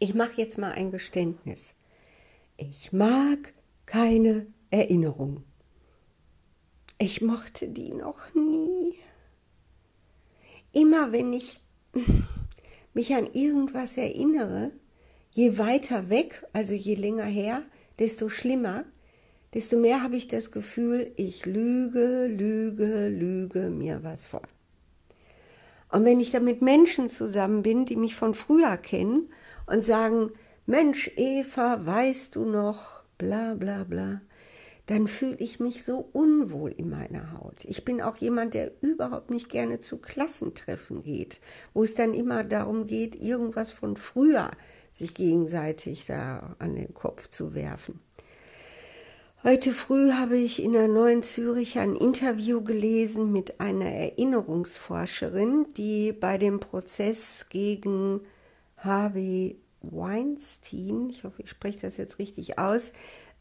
Ich mache jetzt mal ein Geständnis. Ich mag keine Erinnerung. Ich mochte die noch nie. Immer wenn ich mich an irgendwas erinnere, je weiter weg, also je länger her, desto schlimmer, desto mehr habe ich das Gefühl, ich lüge, lüge, lüge mir was vor. Und wenn ich dann mit Menschen zusammen bin, die mich von früher kennen und sagen, Mensch, Eva, weißt du noch, bla bla bla, dann fühle ich mich so unwohl in meiner Haut. Ich bin auch jemand, der überhaupt nicht gerne zu Klassentreffen geht, wo es dann immer darum geht, irgendwas von früher sich gegenseitig da an den Kopf zu werfen. Heute früh habe ich in der Neuen Zürich ein Interview gelesen mit einer Erinnerungsforscherin, die bei dem Prozess gegen Harvey Weinstein, ich hoffe, ich spreche das jetzt richtig aus,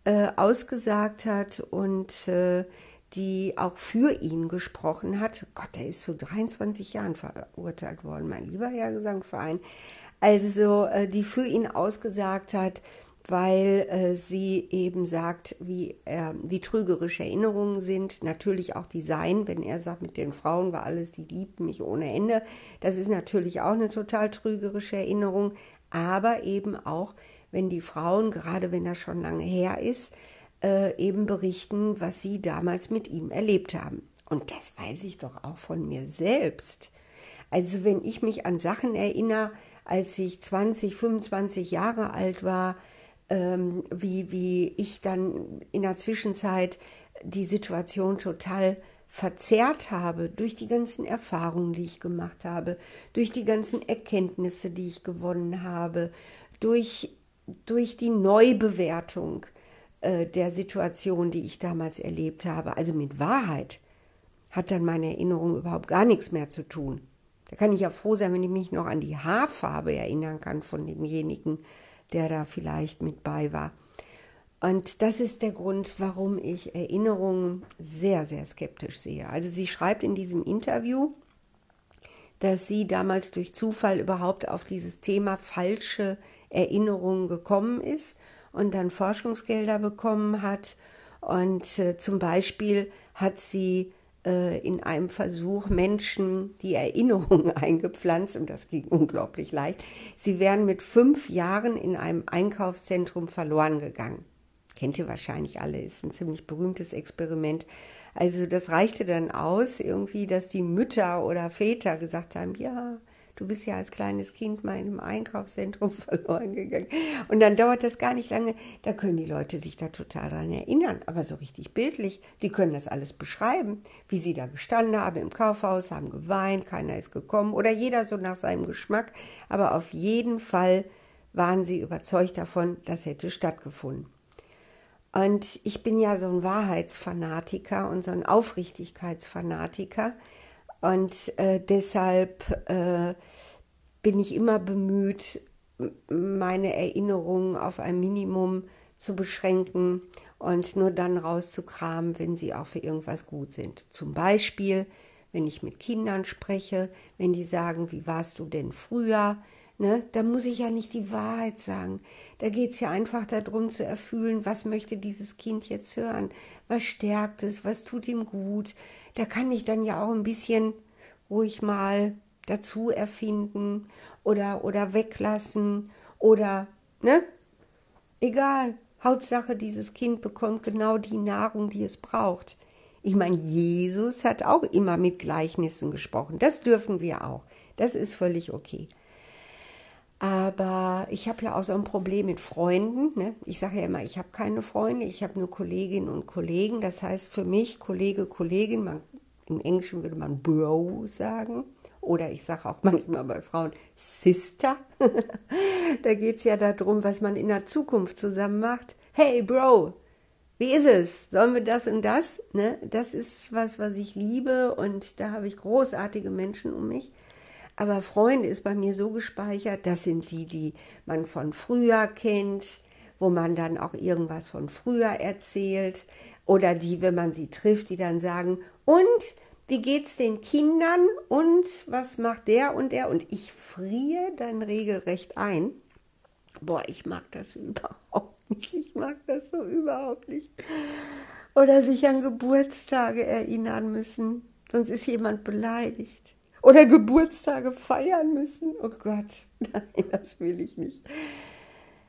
äh, ausgesagt hat und äh, die auch für ihn gesprochen hat. Gott, der ist zu 23 Jahren verurteilt worden, mein lieber Herr Gesangverein. Also, äh, die für ihn ausgesagt hat, weil äh, sie eben sagt, wie, äh, wie trügerisch Erinnerungen sind, natürlich auch die sein, wenn er sagt, mit den Frauen war alles, die liebten mich ohne Ende. Das ist natürlich auch eine total trügerische Erinnerung, aber eben auch, wenn die Frauen, gerade wenn das schon lange her ist, äh, eben berichten, was sie damals mit ihm erlebt haben. Und das weiß ich doch auch von mir selbst. Also wenn ich mich an Sachen erinnere, als ich 20, 25 Jahre alt war, ähm, wie, wie ich dann in der Zwischenzeit die Situation total verzerrt habe durch die ganzen Erfahrungen, die ich gemacht habe, durch die ganzen Erkenntnisse, die ich gewonnen habe, durch, durch die Neubewertung äh, der Situation, die ich damals erlebt habe. Also mit Wahrheit hat dann meine Erinnerung überhaupt gar nichts mehr zu tun. Da kann ich ja froh sein, wenn ich mich noch an die Haarfarbe erinnern kann von demjenigen, der da vielleicht mit bei war. Und das ist der Grund, warum ich Erinnerungen sehr, sehr skeptisch sehe. Also sie schreibt in diesem Interview, dass sie damals durch Zufall überhaupt auf dieses Thema falsche Erinnerungen gekommen ist und dann Forschungsgelder bekommen hat. Und äh, zum Beispiel hat sie in einem Versuch Menschen die Erinnerung eingepflanzt und das ging unglaublich leicht. Sie wären mit fünf Jahren in einem Einkaufszentrum verloren gegangen. Kennt ihr wahrscheinlich alle, ist ein ziemlich berühmtes Experiment. Also das reichte dann aus, irgendwie, dass die Mütter oder Väter gesagt haben, ja, du bist ja als kleines Kind mal in einem Einkaufszentrum verloren gegangen. Und dann dauert das gar nicht lange, da können die Leute sich da total dran erinnern, aber so richtig bildlich, die können das alles beschreiben, wie sie da gestanden haben im Kaufhaus, haben geweint, keiner ist gekommen oder jeder so nach seinem Geschmack, aber auf jeden Fall waren sie überzeugt davon, das hätte stattgefunden. Und ich bin ja so ein Wahrheitsfanatiker und so ein Aufrichtigkeitsfanatiker. Und äh, deshalb äh, bin ich immer bemüht, meine Erinnerungen auf ein Minimum zu beschränken und nur dann rauszukramen, wenn sie auch für irgendwas gut sind. Zum Beispiel, wenn ich mit Kindern spreche, wenn die sagen, wie warst du denn früher? Ne, da muss ich ja nicht die Wahrheit sagen. Da geht es ja einfach darum zu erfüllen, was möchte dieses Kind jetzt hören, was stärkt es, was tut ihm gut. Da kann ich dann ja auch ein bisschen ruhig mal dazu erfinden oder, oder weglassen oder, ne? Egal. Hauptsache, dieses Kind bekommt genau die Nahrung, die es braucht. Ich meine, Jesus hat auch immer mit Gleichnissen gesprochen. Das dürfen wir auch. Das ist völlig okay. Aber ich habe ja auch so ein Problem mit Freunden. Ne? Ich sage ja immer, ich habe keine Freunde, ich habe nur Kolleginnen und Kollegen. Das heißt für mich Kollege, Kollegin, man, im Englischen würde man Bro sagen. Oder ich sage auch manchmal bei Frauen Sister. da geht es ja darum, was man in der Zukunft zusammen macht. Hey Bro, wie ist es? Sollen wir das und das? Ne? Das ist was, was ich liebe und da habe ich großartige Menschen um mich. Aber Freunde ist bei mir so gespeichert, das sind die, die man von früher kennt, wo man dann auch irgendwas von früher erzählt. Oder die, wenn man sie trifft, die dann sagen, und wie geht's den Kindern und was macht der und der? Und ich friere dann regelrecht ein. Boah, ich mag das überhaupt nicht. Ich mag das so überhaupt nicht. Oder sich an Geburtstage erinnern müssen, sonst ist jemand beleidigt. Oder Geburtstage feiern müssen. Oh Gott, nein, das will ich nicht.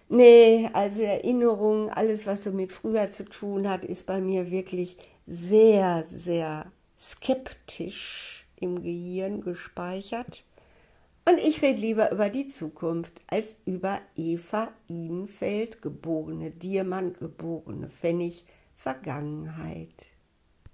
Nee, also Erinnerungen, alles, was so mit früher zu tun hat, ist bei mir wirklich sehr, sehr skeptisch im Gehirn gespeichert. Und ich rede lieber über die Zukunft als über Eva Ihnfeld, geborene Diermann, geborene Pfennig, Vergangenheit.